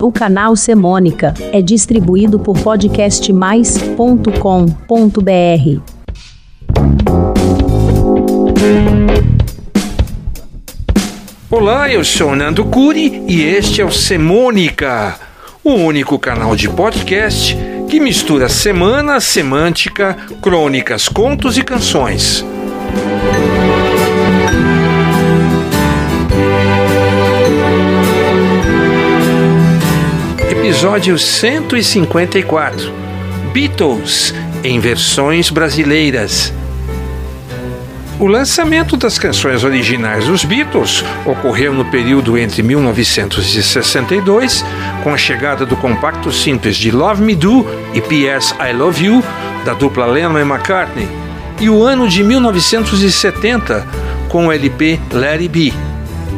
O canal Semônica é distribuído por podcastmais.com.br. Olá, eu sou Nando Curi e este é o Semônica, o único canal de podcast que mistura semana, semântica, crônicas, contos e canções. Episódio 154 Beatles em versões brasileiras. O lançamento das canções originais dos Beatles ocorreu no período entre 1962, com a chegada do compacto simples de Love Me Do e P.S. I Love You, da dupla Lennon e McCartney, e o ano de 1970, com o LP Let It Be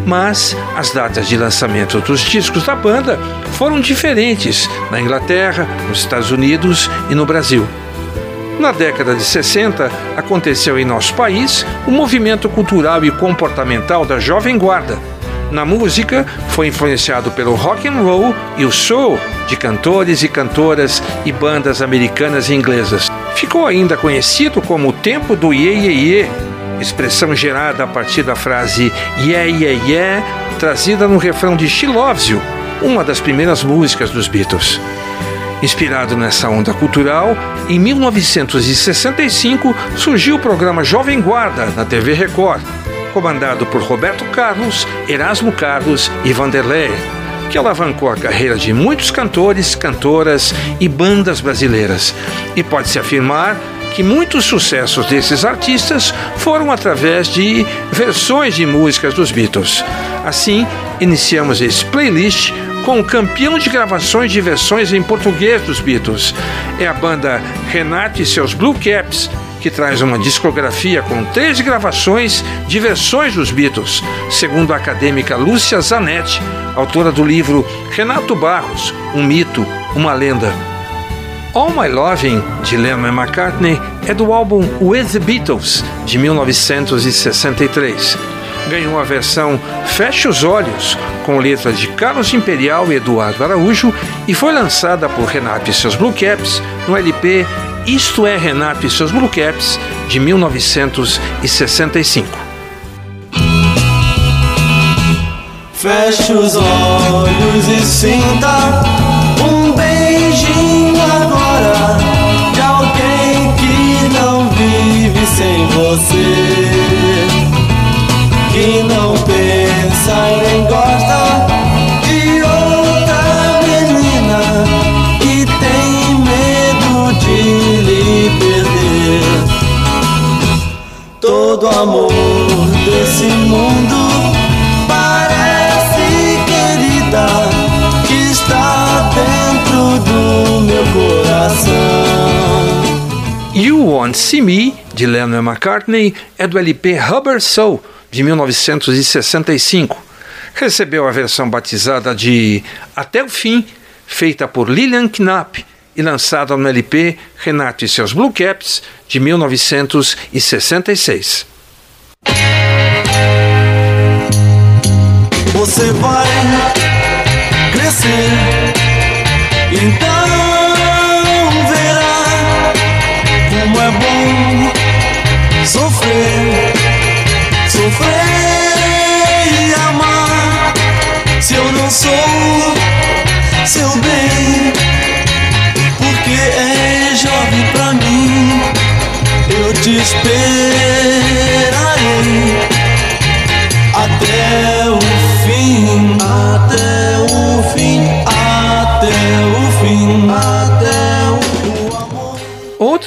mas as datas de lançamento dos discos da banda foram diferentes na Inglaterra, nos Estados Unidos e no Brasil. Na década de 60, aconteceu em nosso país o movimento cultural e comportamental da Jovem Guarda. Na música, foi influenciado pelo rock and roll e o soul de cantores e cantoras e bandas americanas e inglesas. Ficou ainda conhecido como o tempo do Ye Ye Ye, expressão gerada a partir da frase Yeah, yeah, yeah, trazida no refrão de She Loves You, uma das primeiras músicas dos Beatles. Inspirado nessa onda cultural, em 1965 surgiu o programa Jovem Guarda na TV Record, comandado por Roberto Carlos, Erasmo Carlos e Vanderlei, que alavancou a carreira de muitos cantores, cantoras e bandas brasileiras. E pode-se afirmar que muitos sucessos desses artistas foram através de versões de músicas dos Beatles. Assim, iniciamos esse playlist com o campeão de gravações de versões em português dos Beatles. É a banda Renato e seus Blue Caps, que traz uma discografia com três gravações de versões dos Beatles, segundo a acadêmica Lúcia Zanetti, autora do livro Renato Barros, um mito, uma lenda. All My Loving, de Lennon McCartney, é do álbum With the Beatles, de 1963. Ganhou a versão Feche os Olhos, com letras de Carlos Imperial e Eduardo Araújo, e foi lançada por Renato e seus Blue Caps no LP Isto é Renato e seus Blue Caps, de 1965. Feche os olhos e sinta você, que não pensa e nem gosta de outra menina e tem medo de lhe perder. Todo amor desse mundo parece querida que está dentro do meu coração. You Won't See Me, de Lennon e McCartney, é do LP Rubber Soul, de 1965. Recebeu a versão batizada de Até o Fim, feita por Lillian Knapp e lançada no LP Renato e seus Blue Caps, de 1966. Você vai crescer, então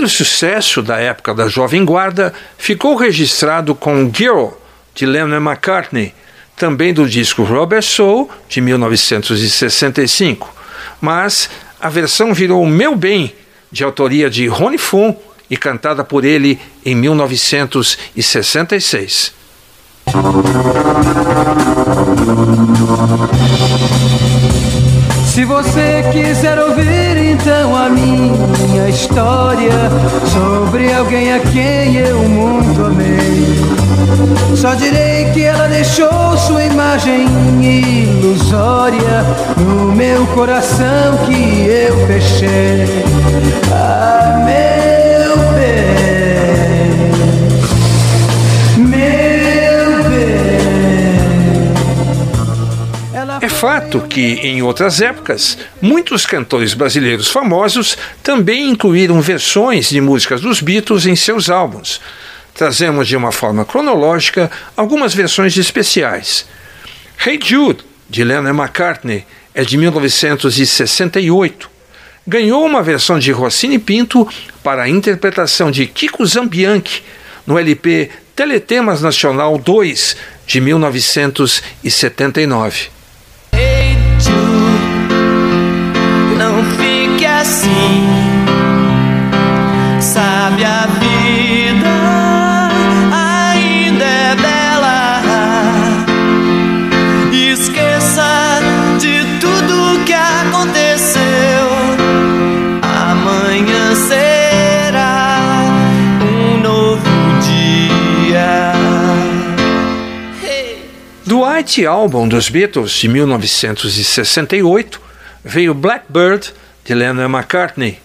Outro sucesso da época da Jovem Guarda ficou registrado com Girl, de Lennon McCartney, também do disco Rubber Soul, de 1965. Mas a versão virou Meu Bem, de autoria de Ronnie Fon e cantada por ele em 1966. Se você quiser ouvir então a minha história sobre alguém a quem eu muito amei, só direi que ela deixou sua imagem ilusória no meu coração que eu fechei. Ah, fato que, em outras épocas, muitos cantores brasileiros famosos também incluíram versões de músicas dos Beatles em seus álbuns. Trazemos de uma forma cronológica algumas versões especiais. Hey Jude, de Lennon McCartney, é de 1968. Ganhou uma versão de Rossini Pinto para a interpretação de Kiko Zambianchi no LP Teletemas Nacional 2, de 1979. White Album dos Beatles de 1968 veio Blackbird de Lennon McCartney.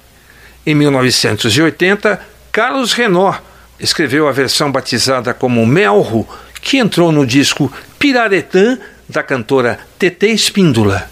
Em 1980, Carlos Renault escreveu a versão batizada como Melro, que entrou no disco Piraretã da cantora TT Espíndola.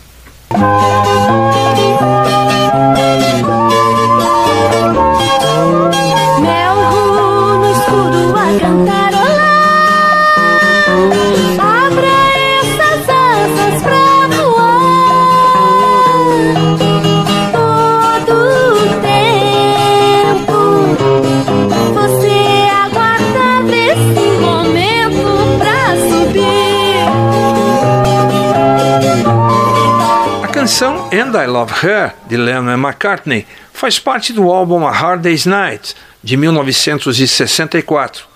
And I Love Her, de Lennon McCartney, faz parte do álbum A Hard Day's Night, de 1964.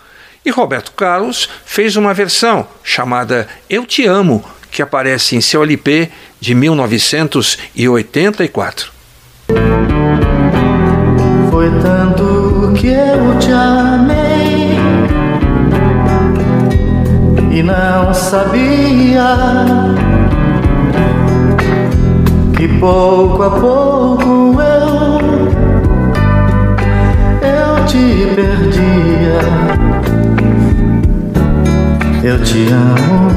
E Roberto Carlos fez uma versão chamada Eu Te Amo, que aparece em seu LP de 1984. Foi tanto que eu te amei e não sabia pouco a pouco eu eu te perdia. Eu te amo.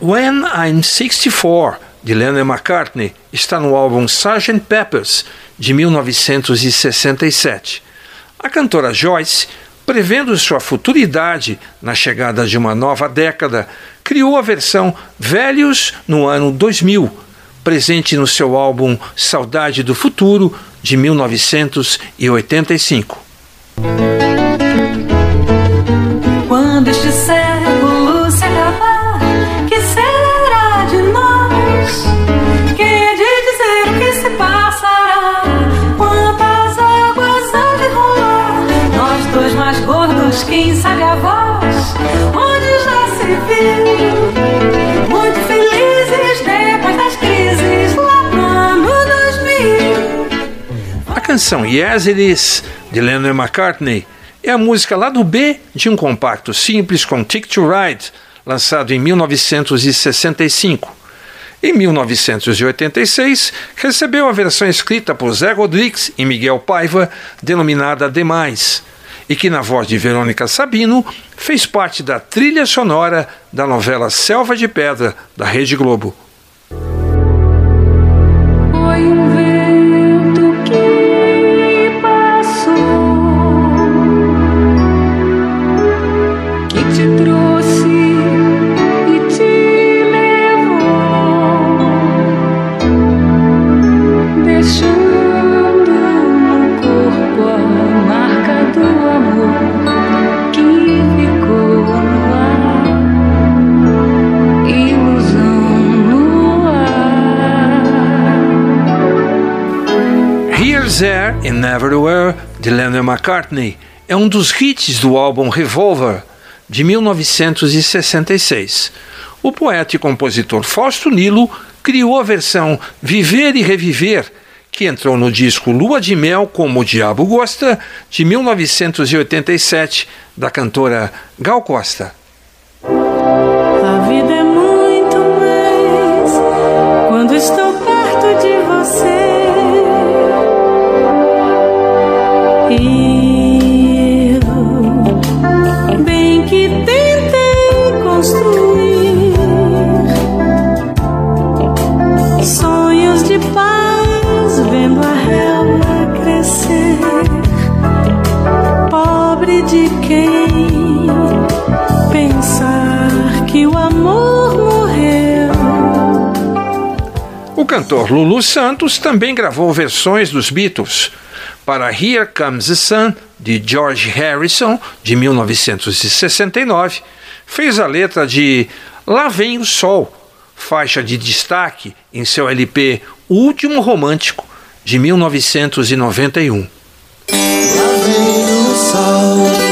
When I'm 64, de Lennon McCartney, está no álbum Sgt. Peppers, de 1967. A cantora Joyce, prevendo sua futuridade na chegada de uma nova década, criou a versão Velhos no ano 2000, presente no seu álbum Saudade do Futuro, de 1985. Canção Yes It Is, de Lennon McCartney, é a música lá do B de um compacto simples com Tick to Ride, lançado em 1965. Em 1986, recebeu a versão escrita por Zé Rodrigues e Miguel Paiva, denominada Demais, e que, na voz de Verônica Sabino, fez parte da trilha sonora da novela Selva de Pedra, da Rede Globo. And Neverwhere, de Lennon McCartney, é um dos hits do álbum Revolver, de 1966. O poeta e compositor Fausto Nilo criou a versão Viver e Reviver, que entrou no disco Lua de Mel Como o Diabo Gosta, de 1987, da cantora Gal Costa. A vida é muito mais quando estou perto de você. Cantor Lulu Santos também gravou versões dos Beatles. Para Here Comes the Sun, de George Harrison, de 1969, fez a letra de Lá Vem o Sol, faixa de destaque em seu LP Último Romântico, de 1991. Lá vem o sol,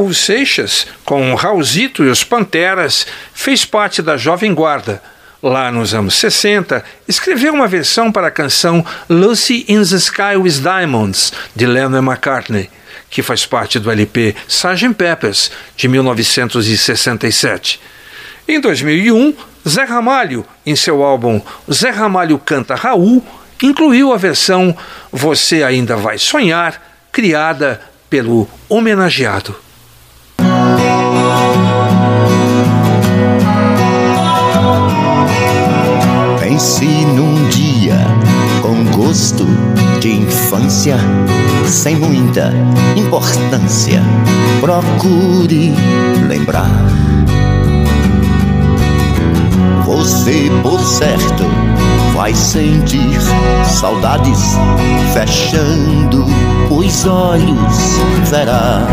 Raul Seixas, com Raulzito e os Panteras, fez parte da Jovem Guarda. Lá nos anos 60, escreveu uma versão para a canção Lucy in the Sky with Diamonds, de Lennon McCartney, que faz parte do LP Sgt. Peppers, de 1967. Em 2001, Zé Ramalho, em seu álbum Zé Ramalho Canta Raul, incluiu a versão Você Ainda Vai Sonhar, criada pelo homenageado. Pense num dia com gosto de infância, sem muita importância. Procure lembrar. Você, por certo, vai sentir saudades fechando os olhos, verá.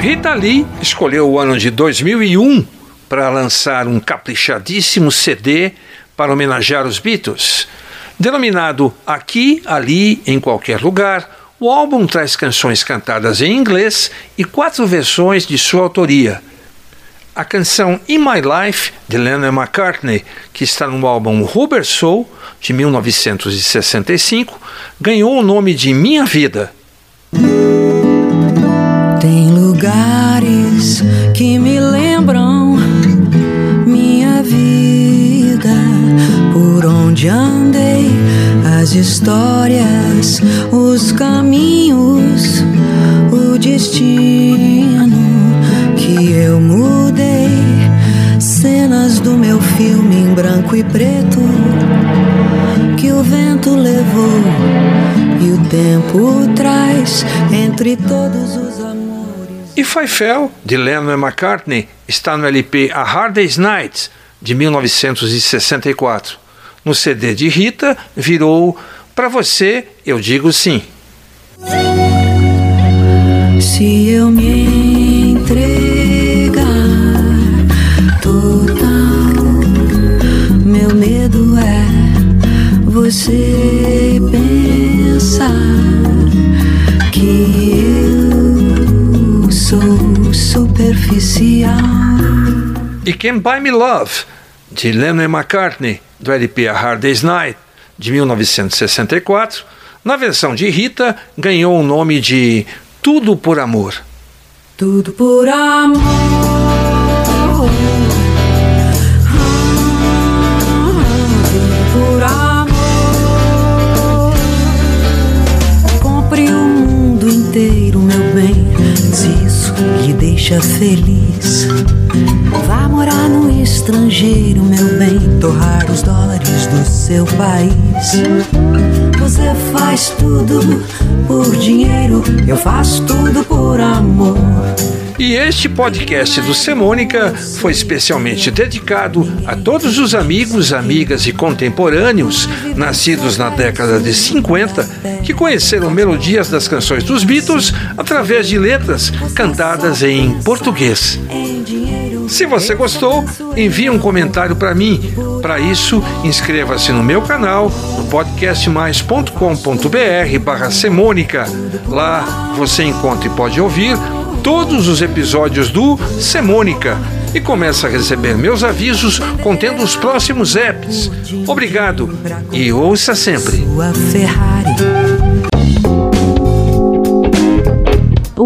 Rita Lee escolheu o ano de 2001 para lançar um caprichadíssimo CD para homenagear os Beatles. Denominado Aqui, Ali, em Qualquer Lugar, o álbum traz canções cantadas em inglês e quatro versões de sua autoria. A canção In My Life, de Lennon McCartney, que está no álbum Rubber Soul, de 1965, ganhou o nome de Minha Vida. Tem lugares que me lembram minha vida, por onde andei, as histórias, os caminhos, o destino que eu mudei, cenas do meu filme em branco e preto que o vento levou e o tempo traz entre todos os. E Faifel, de Lennon e McCartney, está no LP A Hard Day's Night, de 1964. No CD de Rita, virou Pra Você, Eu Digo Sim. Se eu me E Can Buy Me Love, de Lennon e McCartney, do LP A Hard Day's Night, de 1964, na versão de Rita, ganhou o nome de Tudo por Amor. Tudo por amor. Deixa feliz. Vá morar no estrangeiro, meu bem. Torrar os dólares do seu país. Você faz tudo por dinheiro, eu faço tudo por amor. E este podcast do Semônica foi especialmente dedicado a todos os amigos, amigas e contemporâneos nascidos na década de 50 que conheceram melodias das canções dos Beatles através de letras cantadas em português. Se você gostou, envie um comentário para mim. Para isso, inscreva-se no meu canal, no podcastmais.com.br barra Semônica. Lá você encontra e pode ouvir todos os episódios do Semônica e começa a receber meus avisos contendo os próximos apps. Obrigado e ouça sempre.